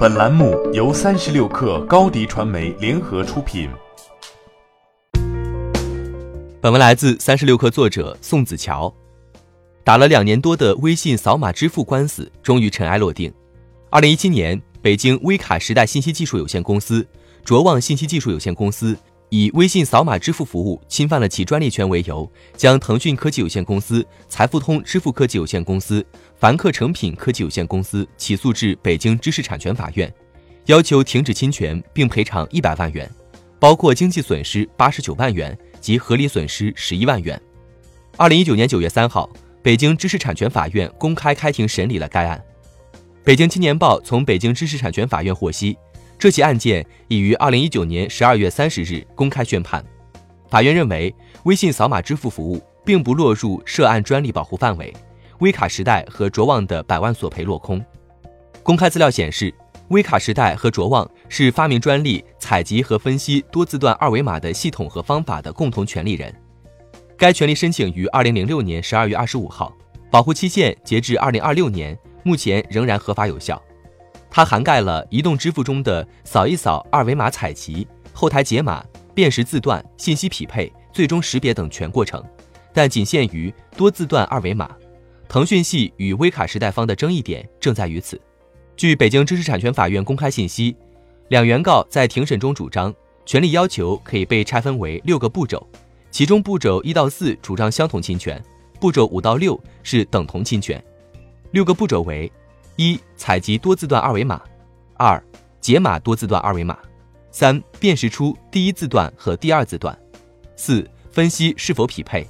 本栏目由三十六氪高低传媒联合出品。本文来自三十六氪作者宋子乔。打了两年多的微信扫码支付官司终于尘埃落定。二零一七年，北京微卡时代信息技术有限公司、卓望信息技术有限公司。以微信扫码支付服务侵犯了其专利权为由，将腾讯科技有限公司、财付通支付科技有限公司、凡客诚品科技有限公司起诉至北京知识产权法院，要求停止侵权并赔偿一百万元，包括经济损失八十九万元及合理损失十一万元。二零一九年九月三号，北京知识产权法院公开开庭审理了该案。北京青年报从北京知识产权法院获悉。这起案件已于二零一九年十二月三十日公开宣判。法院认为，微信扫码支付服务并不落入涉案专利保护范围，微卡时代和卓望的百万索赔落空。公开资料显示，微卡时代和卓望是发明专利采集和分析多字段二维码的系统和方法的共同权利人。该权利申请于二零零六年十二月二十五号，保护期限截至二零二六年，目前仍然合法有效。它涵盖了移动支付中的扫一扫二维码采集、后台解码、辨识字段、信息匹配、最终识别等全过程，但仅限于多字段二维码。腾讯系与微卡时代方的争议点正在于此。据北京知识产权法院公开信息，两原告在庭审中主张，权利要求可以被拆分为六个步骤，其中步骤一到四主张相同侵权，步骤五到六是等同侵权。六个步骤为。一、采集多字段二维码；二、解码多字段二维码；三、辨识出第一字段和第二字段；四、分析是否匹配；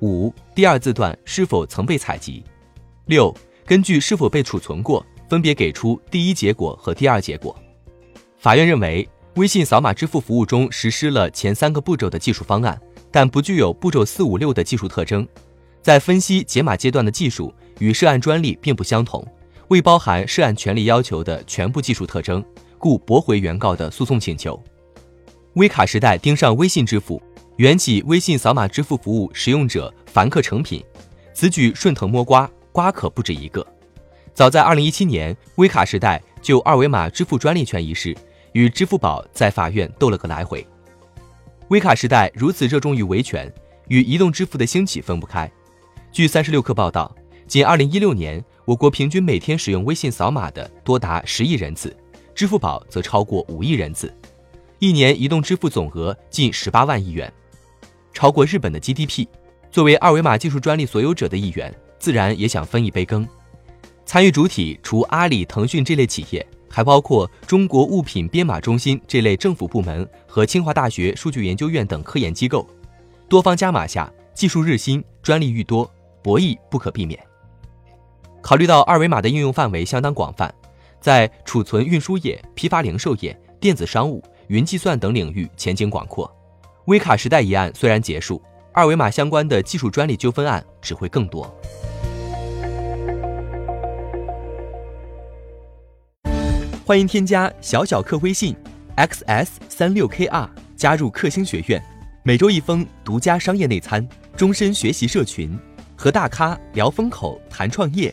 五、第二字段是否曾被采集；六、根据是否被储存过，分别给出第一结果和第二结果。法院认为，微信扫码支付服务中实施了前三个步骤的技术方案，但不具有步骤四五六的技术特征，在分析解码阶段的技术与涉案专利并不相同。未包含涉案权利要求的全部技术特征，故驳回原告的诉讼请求。微卡时代盯上微信支付，缘起微信扫码支付服务使用者凡客诚品，此举顺藤摸瓜，瓜可不止一个。早在二零一七年，微卡时代就二维码支付专利权一事与支付宝在法院斗了个来回。微卡时代如此热衷于维权，与移动支付的兴起分不开。据三十六氪报道。仅二零一六年，我国平均每天使用微信扫码的多达十亿人次，支付宝则超过五亿人次，一年移动支付总额近十八万亿元，超过日本的 GDP。作为二维码技术专利所有者的一员，自然也想分一杯羹。参与主体除阿里、腾讯这类企业，还包括中国物品编码中心这类政府部门和清华大学数据研究院等科研机构。多方加码下，技术日新，专利愈多，博弈不可避免。考虑到二维码的应用范围相当广泛，在储存运输业、批发零售业、电子商务、云计算等领域前景广阔。微卡时代一案虽然结束，二维码相关的技术专利纠纷案只会更多。欢迎添加小小客微信 xs 三六 kr 加入克星学院，每周一封独家商业内参，终身学习社群，和大咖聊风口、谈创业。